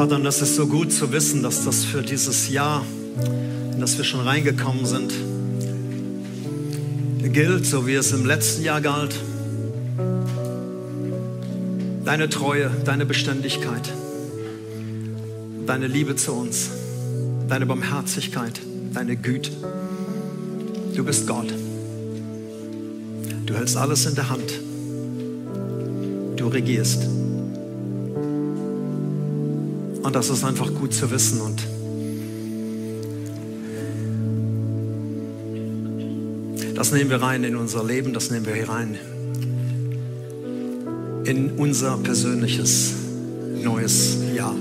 Vater, und das ist so gut zu wissen, dass das für dieses Jahr, in das wir schon reingekommen sind, gilt, so wie es im letzten Jahr galt. Deine Treue, deine Beständigkeit, deine Liebe zu uns, deine Barmherzigkeit, deine Güte. Du bist Gott. Du hältst alles in der Hand. Du regierst. Und das ist einfach gut zu wissen. Und das nehmen wir rein in unser Leben, das nehmen wir hier rein in unser persönliches neues Jahr.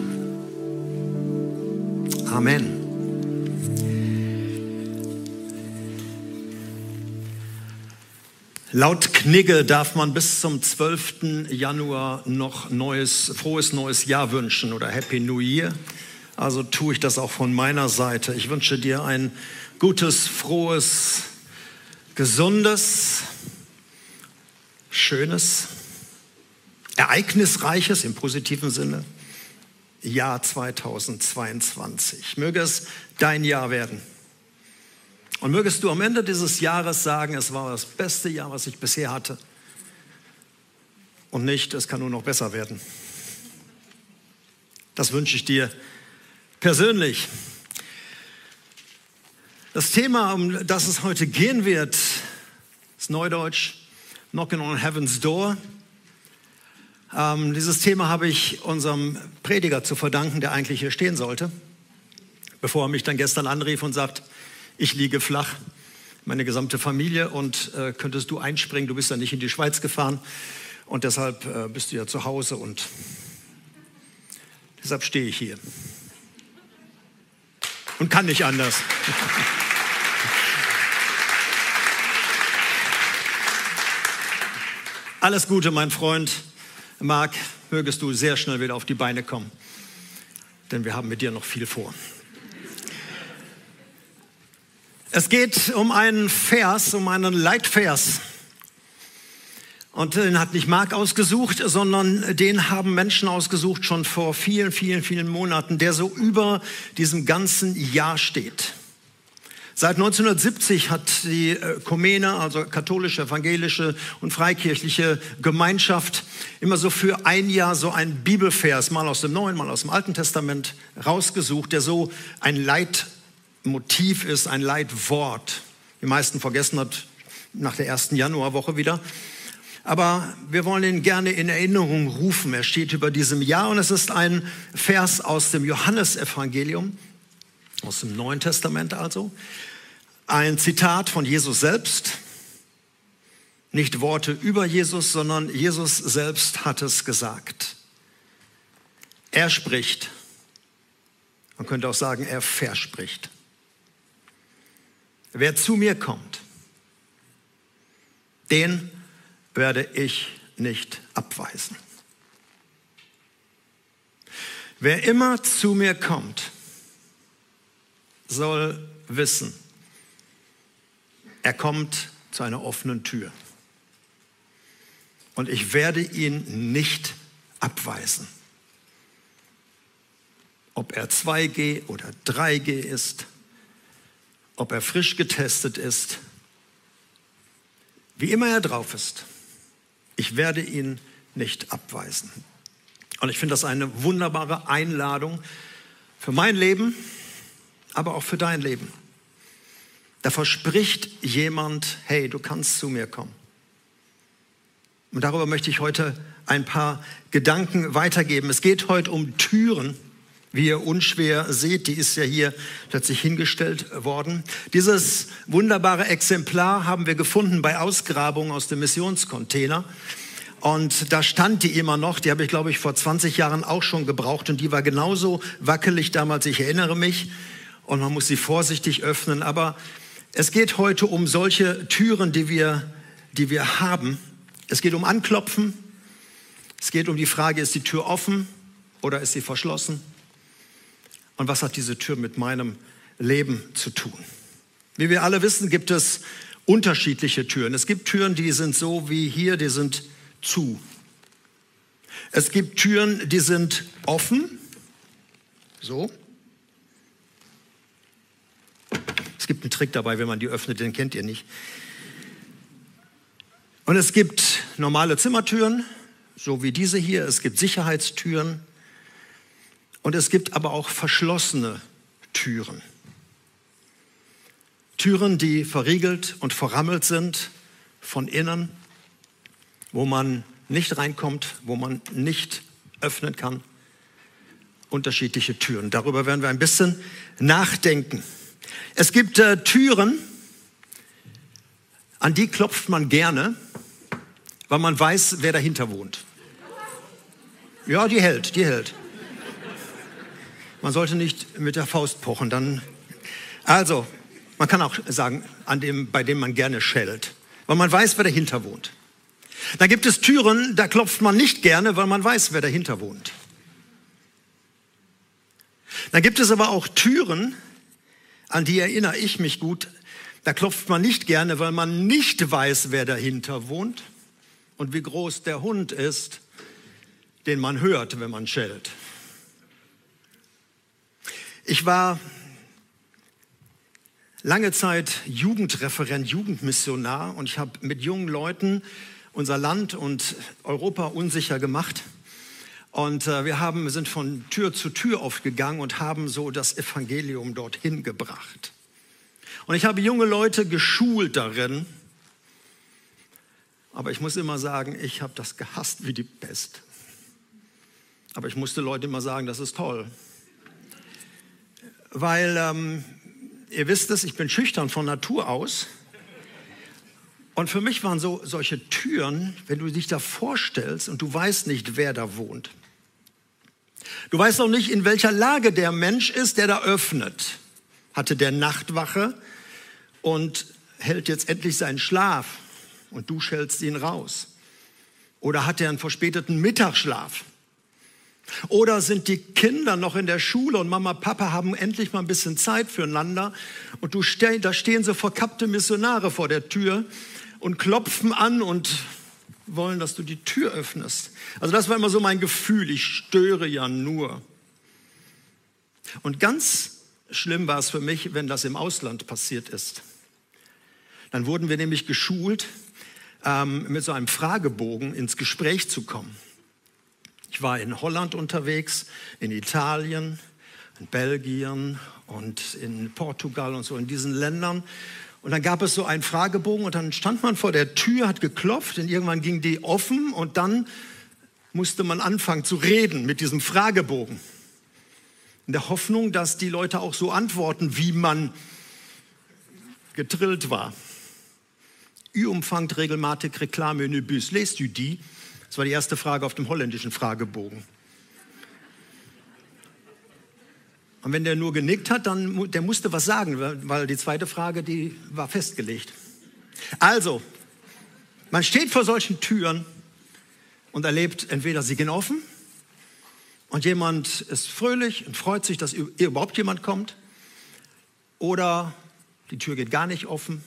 Amen. Laut Knigge darf man bis zum 12. Januar noch neues, frohes neues Jahr wünschen oder Happy New Year. Also tue ich das auch von meiner Seite. Ich wünsche dir ein gutes, frohes, gesundes, schönes, ereignisreiches im positiven Sinne Jahr 2022. Möge es dein Jahr werden. Und mögest du am Ende dieses Jahres sagen, es war das beste Jahr, was ich bisher hatte. Und nicht, es kann nur noch besser werden. Das wünsche ich dir persönlich. Das Thema, um das es heute gehen wird, ist Neudeutsch, Knocking on Heaven's Door. Ähm, dieses Thema habe ich unserem Prediger zu verdanken, der eigentlich hier stehen sollte, bevor er mich dann gestern anrief und sagt, ich liege flach, meine gesamte Familie und äh, könntest du einspringen, du bist ja nicht in die Schweiz gefahren und deshalb äh, bist du ja zu Hause und deshalb stehe ich hier und kann nicht anders. Alles Gute, mein Freund Marc, mögest du sehr schnell wieder auf die Beine kommen, denn wir haben mit dir noch viel vor. Es geht um einen Vers, um einen Leitvers. Und den hat nicht Mark ausgesucht, sondern den haben Menschen ausgesucht schon vor vielen, vielen, vielen Monaten, der so über diesem ganzen Jahr steht. Seit 1970 hat die Ökumene, also katholische, evangelische und freikirchliche Gemeinschaft, immer so für ein Jahr so einen Bibelvers, mal aus dem Neuen, mal aus dem Alten Testament, rausgesucht, der so ein Leitvers Motiv ist, ein Leitwort. Die meisten vergessen das nach der ersten Januarwoche wieder. Aber wir wollen ihn gerne in Erinnerung rufen. Er steht über diesem Jahr und es ist ein Vers aus dem Johannesevangelium, aus dem Neuen Testament also. Ein Zitat von Jesus selbst. Nicht Worte über Jesus, sondern Jesus selbst hat es gesagt. Er spricht. Man könnte auch sagen, er verspricht. Wer zu mir kommt, den werde ich nicht abweisen. Wer immer zu mir kommt, soll wissen, er kommt zu einer offenen Tür. Und ich werde ihn nicht abweisen. Ob er 2G oder 3G ist, ob er frisch getestet ist, wie immer er drauf ist. Ich werde ihn nicht abweisen. Und ich finde das eine wunderbare Einladung für mein Leben, aber auch für dein Leben. Da verspricht jemand, hey, du kannst zu mir kommen. Und darüber möchte ich heute ein paar Gedanken weitergeben. Es geht heute um Türen wie ihr unschwer seht, die ist ja hier plötzlich hingestellt worden. Dieses wunderbare Exemplar haben wir gefunden bei Ausgrabungen aus dem Missionscontainer. Und da stand die immer noch, die habe ich, glaube ich, vor 20 Jahren auch schon gebraucht und die war genauso wackelig damals, ich erinnere mich. Und man muss sie vorsichtig öffnen. Aber es geht heute um solche Türen, die wir, die wir haben. Es geht um Anklopfen. Es geht um die Frage, ist die Tür offen oder ist sie verschlossen? Und was hat diese Tür mit meinem Leben zu tun? Wie wir alle wissen, gibt es unterschiedliche Türen. Es gibt Türen, die sind so wie hier, die sind zu. Es gibt Türen, die sind offen So. Es gibt einen Trick dabei, wenn man die öffnet, den kennt ihr nicht. Und es gibt normale Zimmertüren, so wie diese hier. Es gibt Sicherheitstüren. Und es gibt aber auch verschlossene Türen. Türen, die verriegelt und verrammelt sind von innen, wo man nicht reinkommt, wo man nicht öffnen kann. Unterschiedliche Türen. Darüber werden wir ein bisschen nachdenken. Es gibt äh, Türen, an die klopft man gerne, weil man weiß, wer dahinter wohnt. Ja, die hält, die hält. Man sollte nicht mit der Faust pochen, dann. Also, man kann auch sagen, an dem, bei dem man gerne schellt, weil man weiß, wer dahinter wohnt. Da gibt es Türen, da klopft man nicht gerne, weil man weiß, wer dahinter wohnt. Da gibt es aber auch Türen, an die erinnere ich mich gut, da klopft man nicht gerne, weil man nicht weiß, wer dahinter wohnt und wie groß der Hund ist, den man hört, wenn man schellt. Ich war lange Zeit Jugendreferent, Jugendmissionar und ich habe mit jungen Leuten unser Land und Europa unsicher gemacht. Und äh, wir haben, sind von Tür zu Tür aufgegangen und haben so das Evangelium dorthin gebracht. Und ich habe junge Leute geschult darin. Aber ich muss immer sagen, ich habe das gehasst wie die Pest. Aber ich musste Leute immer sagen, das ist toll. Weil ähm, ihr wisst es, ich bin schüchtern von Natur aus. Und für mich waren so solche Türen, wenn du dich da vorstellst und du weißt nicht, wer da wohnt. Du weißt auch nicht, in welcher Lage der Mensch ist, der da öffnet. Hatte der Nachtwache und hält jetzt endlich seinen Schlaf und du schältst ihn raus. Oder hat er einen verspäteten Mittagsschlaf? Oder sind die Kinder noch in der Schule und Mama, Papa haben endlich mal ein bisschen Zeit füreinander und du steh, da stehen so verkappte Missionare vor der Tür und klopfen an und wollen, dass du die Tür öffnest. Also das war immer so mein Gefühl, ich störe ja nur. Und ganz schlimm war es für mich, wenn das im Ausland passiert ist. Dann wurden wir nämlich geschult, ähm, mit so einem Fragebogen ins Gespräch zu kommen. Ich war in Holland unterwegs, in Italien, in Belgien und in Portugal und so in diesen Ländern. Und dann gab es so einen Fragebogen und dann stand man vor der Tür, hat geklopft und irgendwann ging die offen und dann musste man anfangen zu reden mit diesem Fragebogen. In der Hoffnung, dass die Leute auch so antworten, wie man getrillt war. U-Umfang, Regelmatik, Reklame, Nübüs. Lest du die? Das war die erste Frage auf dem holländischen Fragebogen. Und wenn der nur genickt hat, dann der musste was sagen, weil die zweite Frage, die war festgelegt. Also, man steht vor solchen Türen und erlebt entweder sie gehen offen und jemand ist fröhlich und freut sich, dass überhaupt jemand kommt, oder die Tür geht gar nicht offen,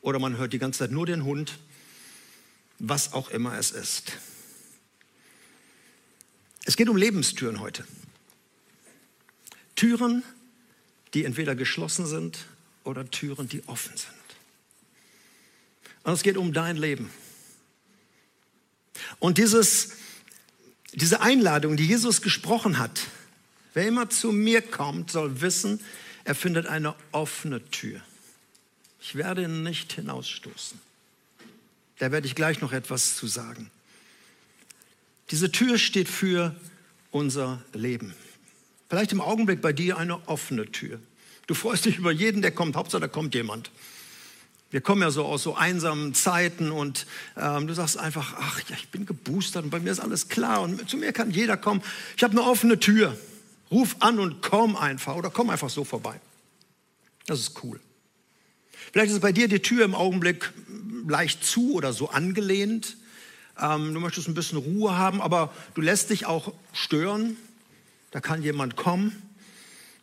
oder man hört die ganze Zeit nur den Hund, was auch immer es ist. Es geht um Lebenstüren heute. Türen, die entweder geschlossen sind oder Türen, die offen sind. Und es geht um dein Leben. Und dieses, diese Einladung, die Jesus gesprochen hat, wer immer zu mir kommt, soll wissen, er findet eine offene Tür. Ich werde ihn nicht hinausstoßen. Da werde ich gleich noch etwas zu sagen. Diese Tür steht für unser Leben. Vielleicht im Augenblick bei dir eine offene Tür. Du freust dich über jeden, der kommt. Hauptsache, da kommt jemand. Wir kommen ja so aus so einsamen Zeiten und ähm, du sagst einfach, ach ja, ich bin geboostert und bei mir ist alles klar und zu mir kann jeder kommen. Ich habe eine offene Tür. Ruf an und komm einfach oder komm einfach so vorbei. Das ist cool. Vielleicht ist bei dir die Tür im Augenblick leicht zu oder so angelehnt. Ähm, du möchtest ein bisschen Ruhe haben, aber du lässt dich auch stören. Da kann jemand kommen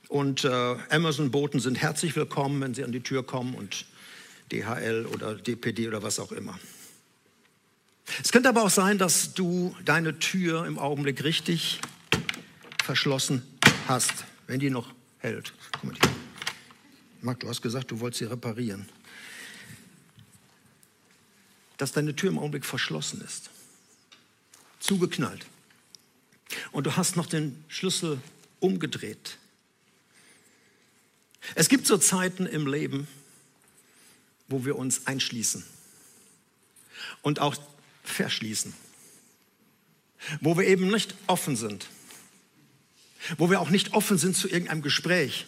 und äh, Amazon-Boten sind herzlich willkommen, wenn sie an die Tür kommen und DHL oder DPD oder was auch immer. Es könnte aber auch sein, dass du deine Tür im Augenblick richtig verschlossen hast. wenn die noch hält. Guck mal. Marc, du hast gesagt, du wolltest sie reparieren. Dass deine Tür im Augenblick verschlossen ist. Zugeknallt. Und du hast noch den Schlüssel umgedreht. Es gibt so Zeiten im Leben, wo wir uns einschließen und auch verschließen, wo wir eben nicht offen sind, wo wir auch nicht offen sind zu irgendeinem Gespräch,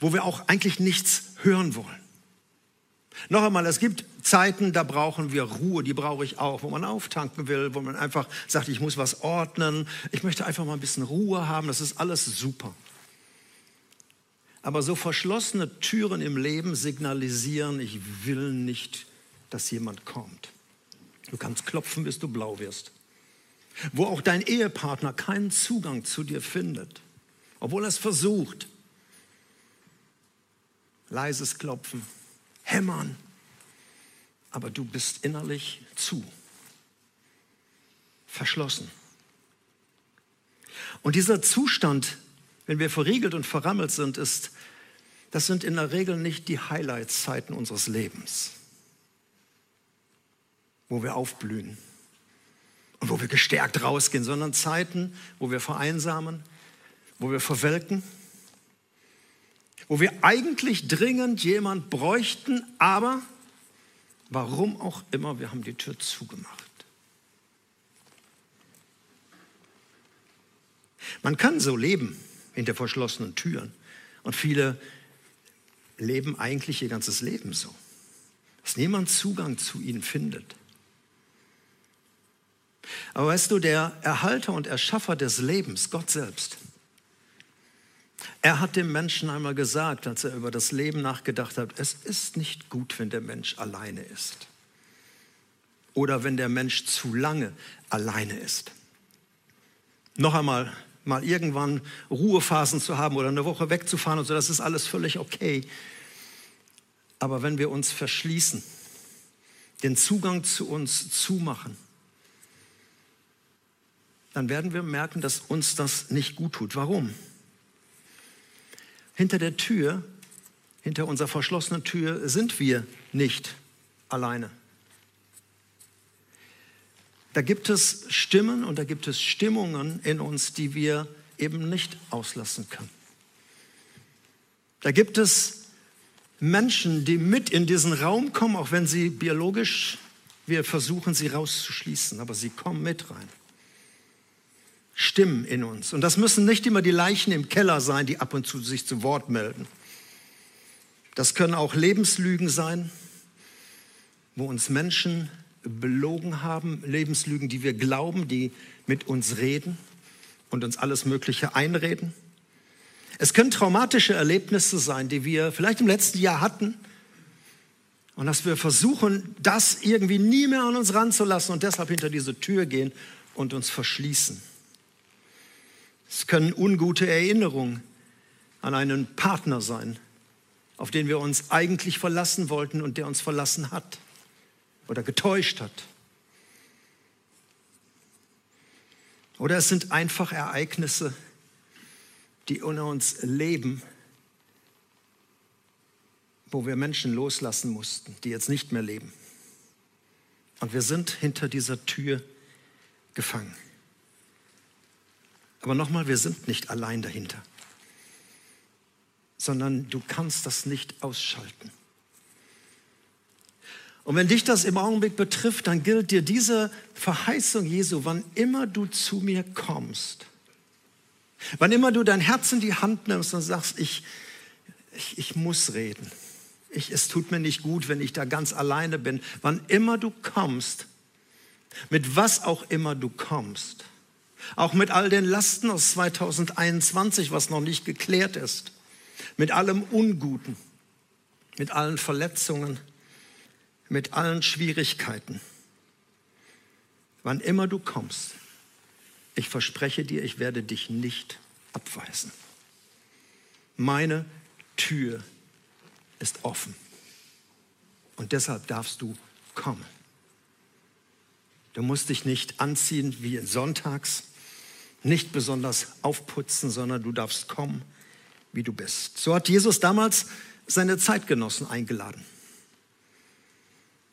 wo wir auch eigentlich nichts hören wollen. Noch einmal, es gibt Zeiten, da brauchen wir Ruhe, die brauche ich auch, wo man auftanken will, wo man einfach sagt, ich muss was ordnen, ich möchte einfach mal ein bisschen Ruhe haben, das ist alles super. Aber so verschlossene Türen im Leben signalisieren, ich will nicht, dass jemand kommt. Du kannst klopfen, bis du blau wirst. Wo auch dein Ehepartner keinen Zugang zu dir findet, obwohl er es versucht. Leises Klopfen, hämmern, aber du bist innerlich zu, verschlossen. Und dieser Zustand, wenn wir verriegelt und verrammelt sind, ist, das sind in der Regel nicht die Highlight-Zeiten unseres Lebens, wo wir aufblühen und wo wir gestärkt rausgehen, sondern Zeiten, wo wir vereinsamen, wo wir verwelken, wo wir eigentlich dringend jemand bräuchten, aber warum auch immer, wir haben die Tür zugemacht. Man kann so leben hinter verschlossenen Türen. Und viele leben eigentlich ihr ganzes Leben so, dass niemand Zugang zu ihnen findet. Aber weißt du, der Erhalter und Erschaffer des Lebens, Gott selbst, er hat dem Menschen einmal gesagt, als er über das Leben nachgedacht hat, es ist nicht gut, wenn der Mensch alleine ist. Oder wenn der Mensch zu lange alleine ist. Noch einmal, mal irgendwann Ruhephasen zu haben oder eine Woche wegzufahren und so, das ist alles völlig okay. Aber wenn wir uns verschließen, den Zugang zu uns zumachen, dann werden wir merken, dass uns das nicht gut tut. Warum? Hinter der Tür, hinter unserer verschlossenen Tür sind wir nicht alleine. Da gibt es Stimmen und da gibt es Stimmungen in uns, die wir eben nicht auslassen können. Da gibt es Menschen, die mit in diesen Raum kommen, auch wenn sie biologisch, wir versuchen sie rauszuschließen, aber sie kommen mit rein. Stimmen in uns. Und das müssen nicht immer die Leichen im Keller sein, die ab und zu sich zu Wort melden. Das können auch Lebenslügen sein, wo uns Menschen belogen haben, Lebenslügen, die wir glauben, die mit uns reden und uns alles Mögliche einreden. Es können traumatische Erlebnisse sein, die wir vielleicht im letzten Jahr hatten und dass wir versuchen, das irgendwie nie mehr an uns ranzulassen und deshalb hinter diese Tür gehen und uns verschließen. Es können ungute Erinnerungen an einen Partner sein, auf den wir uns eigentlich verlassen wollten und der uns verlassen hat oder getäuscht hat. Oder es sind einfach Ereignisse, die unter uns leben, wo wir Menschen loslassen mussten, die jetzt nicht mehr leben. Und wir sind hinter dieser Tür gefangen. Aber nochmal, wir sind nicht allein dahinter, sondern du kannst das nicht ausschalten. Und wenn dich das im Augenblick betrifft, dann gilt dir diese Verheißung Jesu, wann immer du zu mir kommst, wann immer du dein Herz in die Hand nimmst und sagst, ich, ich, ich muss reden, ich, es tut mir nicht gut, wenn ich da ganz alleine bin, wann immer du kommst, mit was auch immer du kommst, auch mit all den Lasten aus 2021, was noch nicht geklärt ist. Mit allem Unguten. Mit allen Verletzungen. Mit allen Schwierigkeiten. Wann immer du kommst, ich verspreche dir, ich werde dich nicht abweisen. Meine Tür ist offen. Und deshalb darfst du kommen. Du musst dich nicht anziehen wie sonntags nicht besonders aufputzen, sondern du darfst kommen, wie du bist. So hat Jesus damals seine Zeitgenossen eingeladen.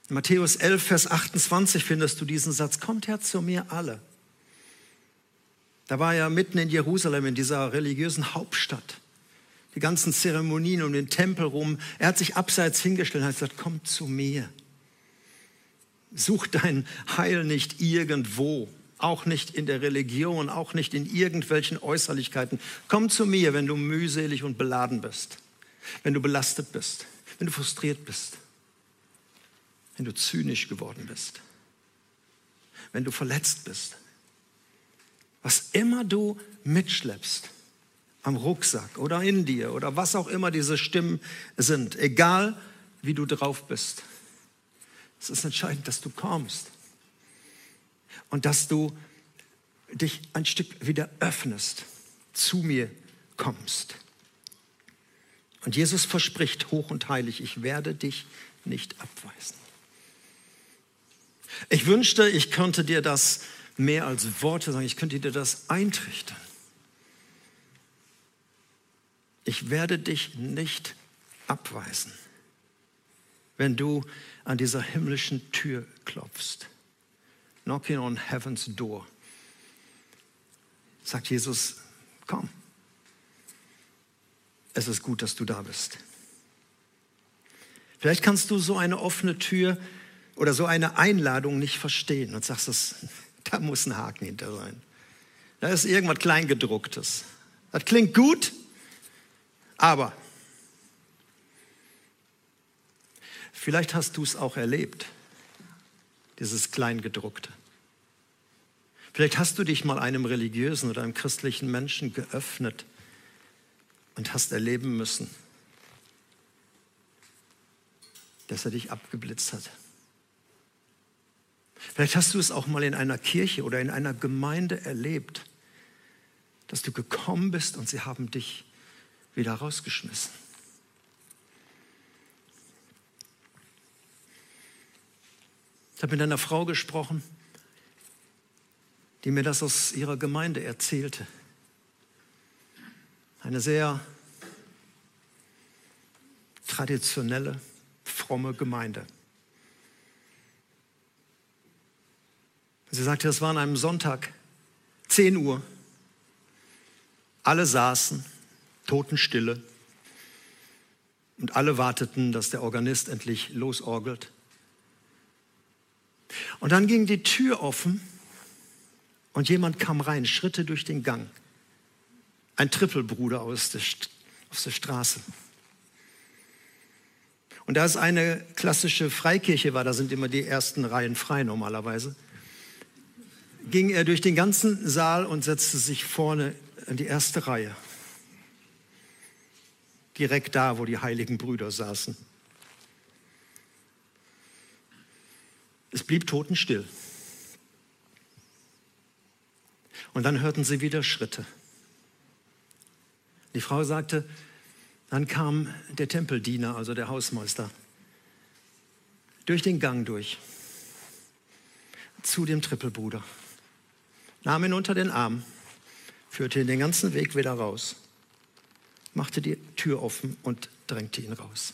In Matthäus 11, Vers 28 findest du diesen Satz, kommt her zu mir alle. Da war er mitten in Jerusalem, in dieser religiösen Hauptstadt. Die ganzen Zeremonien um den Tempel rum. Er hat sich abseits hingestellt und hat gesagt, komm zu mir. Such dein Heil nicht irgendwo, auch nicht in der Religion, auch nicht in irgendwelchen Äußerlichkeiten. Komm zu mir, wenn du mühselig und beladen bist, wenn du belastet bist, wenn du frustriert bist, wenn du zynisch geworden bist, wenn du verletzt bist. Was immer du mitschleppst am Rucksack oder in dir oder was auch immer diese Stimmen sind, egal wie du drauf bist. Es ist entscheidend, dass du kommst und dass du dich ein Stück wieder öffnest, zu mir kommst. Und Jesus verspricht hoch und heilig, ich werde dich nicht abweisen. Ich wünschte, ich könnte dir das mehr als Worte sagen, ich könnte dir das eintrichtern. Ich werde dich nicht abweisen, wenn du an dieser himmlischen Tür klopfst knocking on heaven's door. Sagt Jesus, komm. Es ist gut, dass du da bist. Vielleicht kannst du so eine offene Tür oder so eine Einladung nicht verstehen und sagst, das, da muss ein Haken hinter sein. Da ist irgendwas Kleingedrucktes. Das klingt gut, aber vielleicht hast du es auch erlebt dieses Kleingedruckte. Vielleicht hast du dich mal einem religiösen oder einem christlichen Menschen geöffnet und hast erleben müssen, dass er dich abgeblitzt hat. Vielleicht hast du es auch mal in einer Kirche oder in einer Gemeinde erlebt, dass du gekommen bist und sie haben dich wieder rausgeschmissen. Ich habe mit einer Frau gesprochen, die mir das aus ihrer Gemeinde erzählte. Eine sehr traditionelle, fromme Gemeinde. Sie sagte, es war an einem Sonntag, 10 Uhr. Alle saßen, Totenstille. Und alle warteten, dass der Organist endlich losorgelt. Und dann ging die Tür offen und jemand kam rein, Schritte durch den Gang. Ein Trippelbruder aus der, aus der Straße. Und da es eine klassische Freikirche war, da sind immer die ersten Reihen frei normalerweise, ging er durch den ganzen Saal und setzte sich vorne in die erste Reihe. Direkt da, wo die heiligen Brüder saßen. Es blieb totenstill. Und dann hörten sie wieder Schritte. Die Frau sagte, dann kam der Tempeldiener, also der Hausmeister, durch den Gang durch zu dem Trippelbruder, nahm ihn unter den Arm, führte ihn den ganzen Weg wieder raus, machte die Tür offen und drängte ihn raus.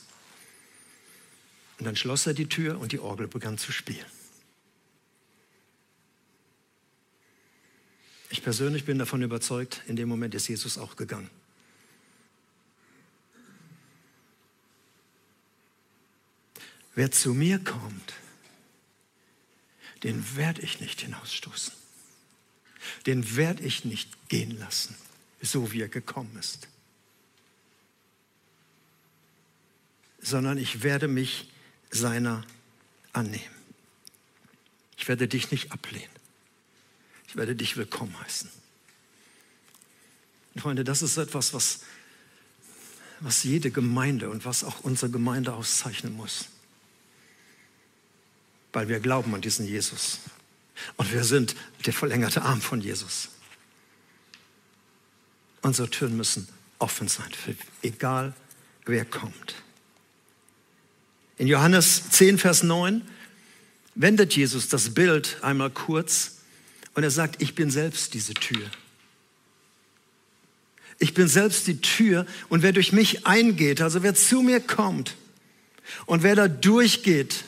Und dann schloss er die Tür und die Orgel begann zu spielen. Ich persönlich bin davon überzeugt, in dem Moment ist Jesus auch gegangen. Wer zu mir kommt, den werde ich nicht hinausstoßen. Den werde ich nicht gehen lassen, so wie er gekommen ist. Sondern ich werde mich seiner annehmen. Ich werde dich nicht ablehnen. Ich werde dich willkommen heißen. Und Freunde, das ist etwas, was, was jede Gemeinde und was auch unsere Gemeinde auszeichnen muss. Weil wir glauben an diesen Jesus. Und wir sind der verlängerte Arm von Jesus. Unsere Türen müssen offen sein, egal wer kommt. In Johannes 10, Vers 9 wendet Jesus das Bild einmal kurz und er sagt, ich bin selbst diese Tür. Ich bin selbst die Tür und wer durch mich eingeht, also wer zu mir kommt und wer da durchgeht,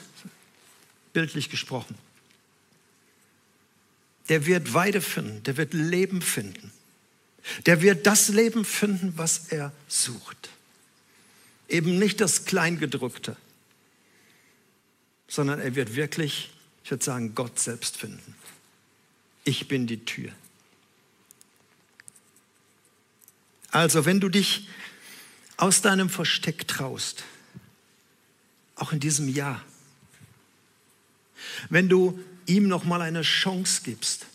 bildlich gesprochen, der wird Weide finden, der wird Leben finden. Der wird das Leben finden, was er sucht. Eben nicht das Kleingedrückte, sondern er wird wirklich, ich würde sagen, Gott selbst finden. Ich bin die Tür. Also, wenn du dich aus deinem Versteck traust, auch in diesem Jahr, wenn du ihm noch mal eine Chance gibst,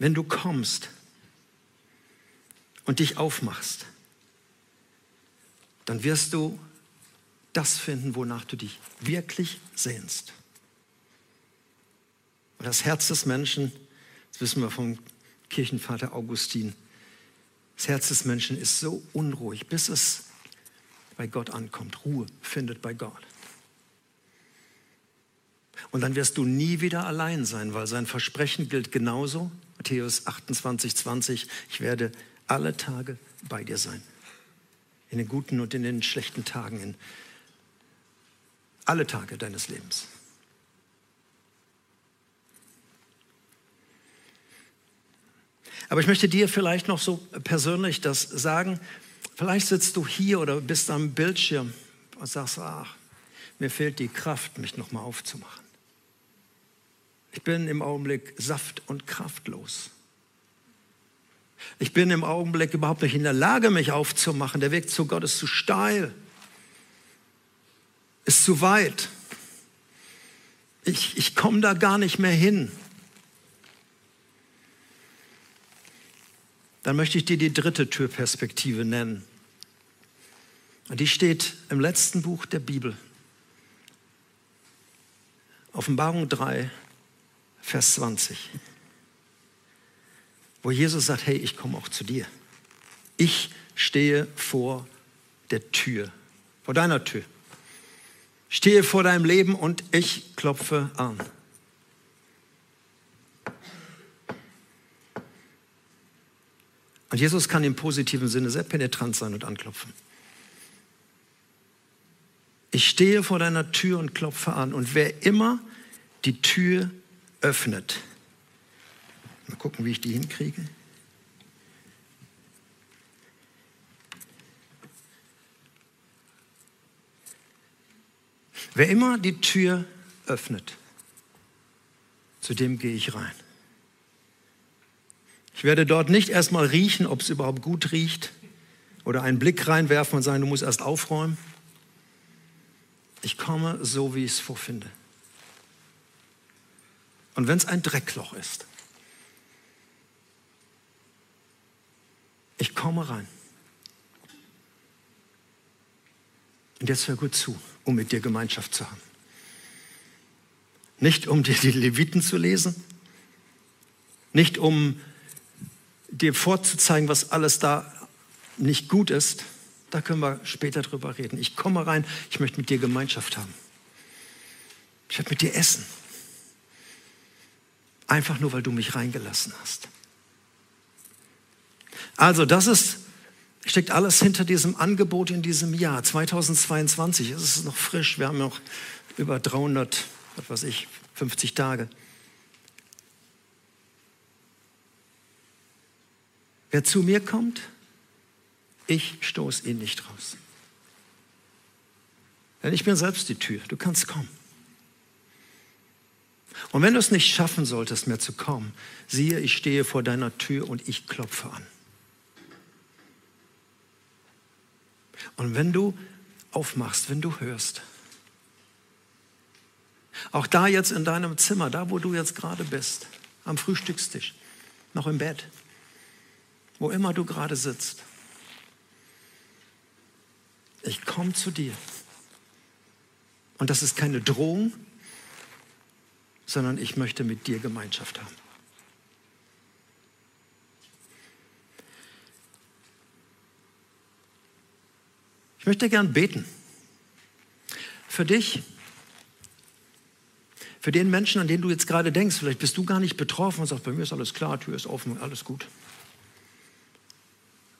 wenn du kommst und dich aufmachst, dann wirst du das finden, wonach du dich wirklich sehnst. Und das Herz des Menschen, das wissen wir vom Kirchenvater Augustin, das Herz des Menschen ist so unruhig, bis es bei Gott ankommt, Ruhe findet bei Gott. Und dann wirst du nie wieder allein sein, weil sein Versprechen gilt genauso. Matthäus 28, 20, ich werde alle Tage bei dir sein. In den guten und in den schlechten Tagen, in alle Tage deines Lebens. Aber ich möchte dir vielleicht noch so persönlich das sagen. Vielleicht sitzt du hier oder bist am Bildschirm und sagst, ach, mir fehlt die Kraft, mich nochmal aufzumachen. Ich bin im Augenblick saft- und kraftlos. Ich bin im Augenblick überhaupt nicht in der Lage, mich aufzumachen. Der Weg zu Gott ist zu steil, ist zu weit. Ich, ich komme da gar nicht mehr hin. Dann möchte ich dir die dritte Türperspektive nennen. Und die steht im letzten Buch der Bibel. Offenbarung 3, Vers 20 wo Jesus sagt, hey, ich komme auch zu dir. Ich stehe vor der Tür, vor deiner Tür. Stehe vor deinem Leben und ich klopfe an. Und Jesus kann im positiven Sinne sehr penetrant sein und anklopfen. Ich stehe vor deiner Tür und klopfe an. Und wer immer die Tür öffnet, Mal gucken, wie ich die hinkriege. Wer immer die Tür öffnet, zu dem gehe ich rein. Ich werde dort nicht erstmal riechen, ob es überhaupt gut riecht, oder einen Blick reinwerfen und sagen, du musst erst aufräumen. Ich komme so, wie ich es vorfinde. Und wenn es ein Dreckloch ist, Ich komme rein. Und jetzt hör gut zu, um mit dir Gemeinschaft zu haben. Nicht um dir die Leviten zu lesen, nicht um dir vorzuzeigen, was alles da nicht gut ist. Da können wir später drüber reden. Ich komme rein, ich möchte mit dir Gemeinschaft haben. Ich werde mit dir essen. Einfach nur, weil du mich reingelassen hast. Also das ist, steckt alles hinter diesem Angebot in diesem Jahr 2022. Es ist noch frisch, wir haben noch über 300, was weiß ich, 50 Tage. Wer zu mir kommt, ich stoße ihn nicht raus. Denn ich bin selbst die Tür, du kannst kommen. Und wenn du es nicht schaffen solltest, mehr zu kommen, siehe, ich stehe vor deiner Tür und ich klopfe an. Und wenn du aufmachst, wenn du hörst, auch da jetzt in deinem Zimmer, da wo du jetzt gerade bist, am Frühstückstisch, noch im Bett, wo immer du gerade sitzt, ich komme zu dir. Und das ist keine Drohung, sondern ich möchte mit dir Gemeinschaft haben. Ich möchte gern beten. Für dich, für den Menschen, an den du jetzt gerade denkst, vielleicht bist du gar nicht betroffen und sagst, bei mir ist alles klar, Tür ist offen, alles gut.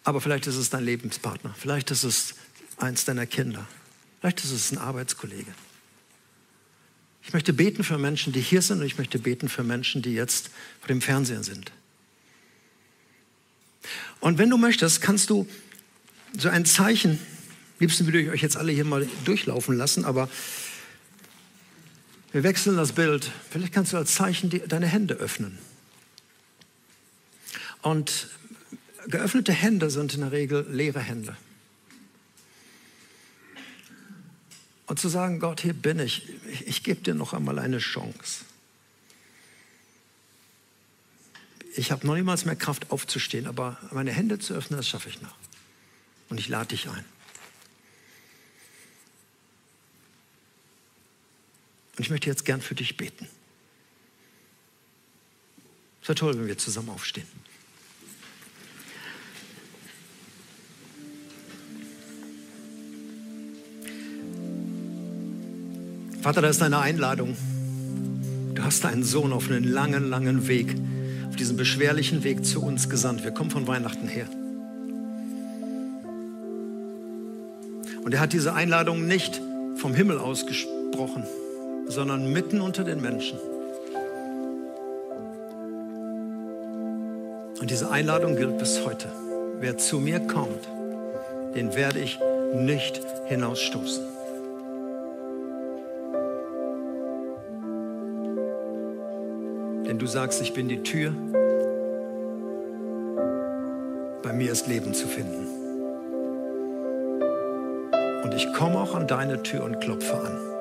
Aber vielleicht ist es dein Lebenspartner, vielleicht ist es eins deiner Kinder, vielleicht ist es ein Arbeitskollege. Ich möchte beten für Menschen, die hier sind und ich möchte beten für Menschen, die jetzt vor dem Fernsehen sind. Und wenn du möchtest, kannst du so ein Zeichen, liebsten würde ich euch jetzt alle hier mal durchlaufen lassen, aber wir wechseln das Bild. Vielleicht kannst du als Zeichen die, deine Hände öffnen. Und geöffnete Hände sind in der Regel leere Hände. Und zu sagen, Gott, hier bin ich, ich, ich gebe dir noch einmal eine Chance. Ich habe noch niemals mehr Kraft aufzustehen, aber meine Hände zu öffnen, das schaffe ich noch. Und ich lade dich ein. Und ich möchte jetzt gern für dich beten. Es wäre toll, wenn wir zusammen aufstehen. Vater, da ist eine Einladung. Du hast deinen Sohn auf einen langen, langen Weg, auf diesen beschwerlichen Weg zu uns gesandt. Wir kommen von Weihnachten her. Und er hat diese Einladung nicht vom Himmel ausgesprochen, sondern mitten unter den Menschen. Und diese Einladung gilt bis heute. Wer zu mir kommt, den werde ich nicht hinausstoßen. Denn du sagst, ich bin die Tür. Bei mir ist Leben zu finden. Und ich komme auch an deine Tür und klopfe an.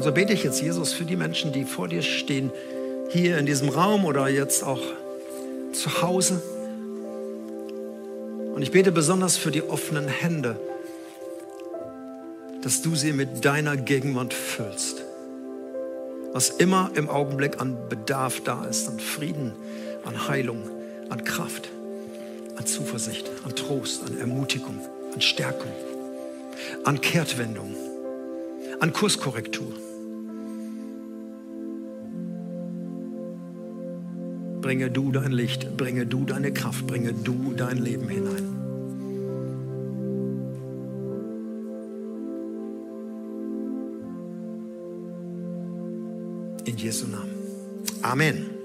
Und so bete ich jetzt, Jesus, für die Menschen, die vor dir stehen, hier in diesem Raum oder jetzt auch zu Hause. Und ich bete besonders für die offenen Hände, dass du sie mit deiner Gegenwart füllst was immer im Augenblick an Bedarf da ist, an Frieden, an Heilung, an Kraft, an Zuversicht, an Trost, an Ermutigung, an Stärkung, an Kehrtwendung, an Kurskorrektur. Bringe du dein Licht, bringe du deine Kraft, bringe du dein Leben hinein. In Jesu Namen. Amen.